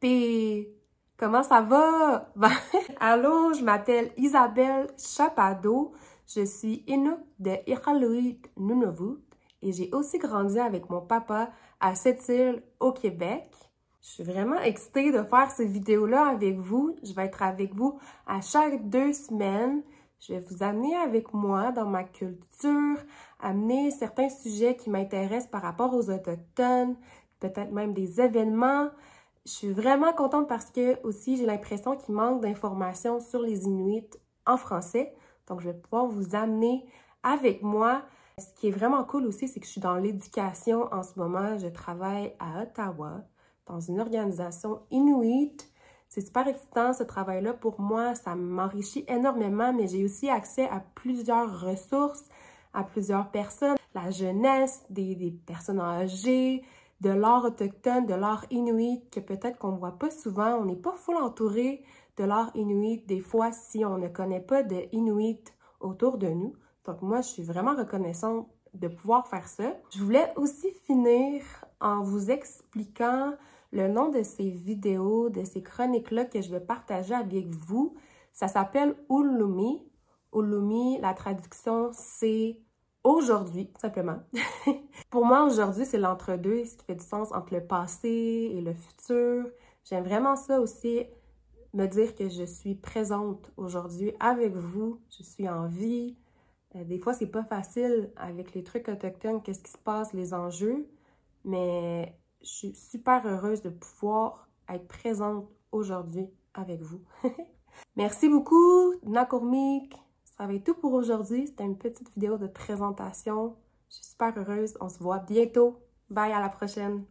P. Comment ça va? Ben, allô, je m'appelle Isabelle Chapado. Je suis Inuk de Iqaluit, Nunavut et j'ai aussi grandi avec mon papa à Sept-Îles au Québec. Je suis vraiment excitée de faire ces vidéos-là avec vous. Je vais être avec vous à chaque deux semaines. Je vais vous amener avec moi dans ma culture, amener certains sujets qui m'intéressent par rapport aux Autochtones, peut-être même des événements. Je suis vraiment contente parce que aussi j'ai l'impression qu'il manque d'informations sur les Inuits en français. Donc je vais pouvoir vous amener avec moi. Ce qui est vraiment cool aussi, c'est que je suis dans l'éducation en ce moment. Je travaille à Ottawa dans une organisation Inuit c'est super excitant ce travail-là pour moi, ça m'enrichit énormément, mais j'ai aussi accès à plusieurs ressources, à plusieurs personnes, la jeunesse, des, personnes âgées, de l'art autochtone, de l'art inuit, que peut-être qu'on ne voit pas souvent. On n'est pas full entouré de l'art inuit des fois si on ne connaît pas de inuit autour de nous. Donc moi, je suis vraiment reconnaissante de pouvoir faire ça. Je voulais aussi finir en vous expliquant le nom de ces vidéos, de ces chroniques-là que je vais partager avec vous. Ça s'appelle Ulumi. Ulumi, la traduction, c'est aujourd'hui, simplement. Pour moi, aujourd'hui, c'est l'entre-deux, ce qui fait du sens entre le passé et le futur. J'aime vraiment ça aussi, me dire que je suis présente aujourd'hui avec vous, je suis en vie. Euh, des fois, c'est pas facile avec les trucs autochtones, qu'est-ce qui se passe, les enjeux, mais je suis super heureuse de pouvoir être présente aujourd'hui avec vous. Merci beaucoup, Nakourmik. Ça va être tout pour aujourd'hui. C'était une petite vidéo de présentation. Je suis super heureuse. On se voit bientôt. Bye, à la prochaine.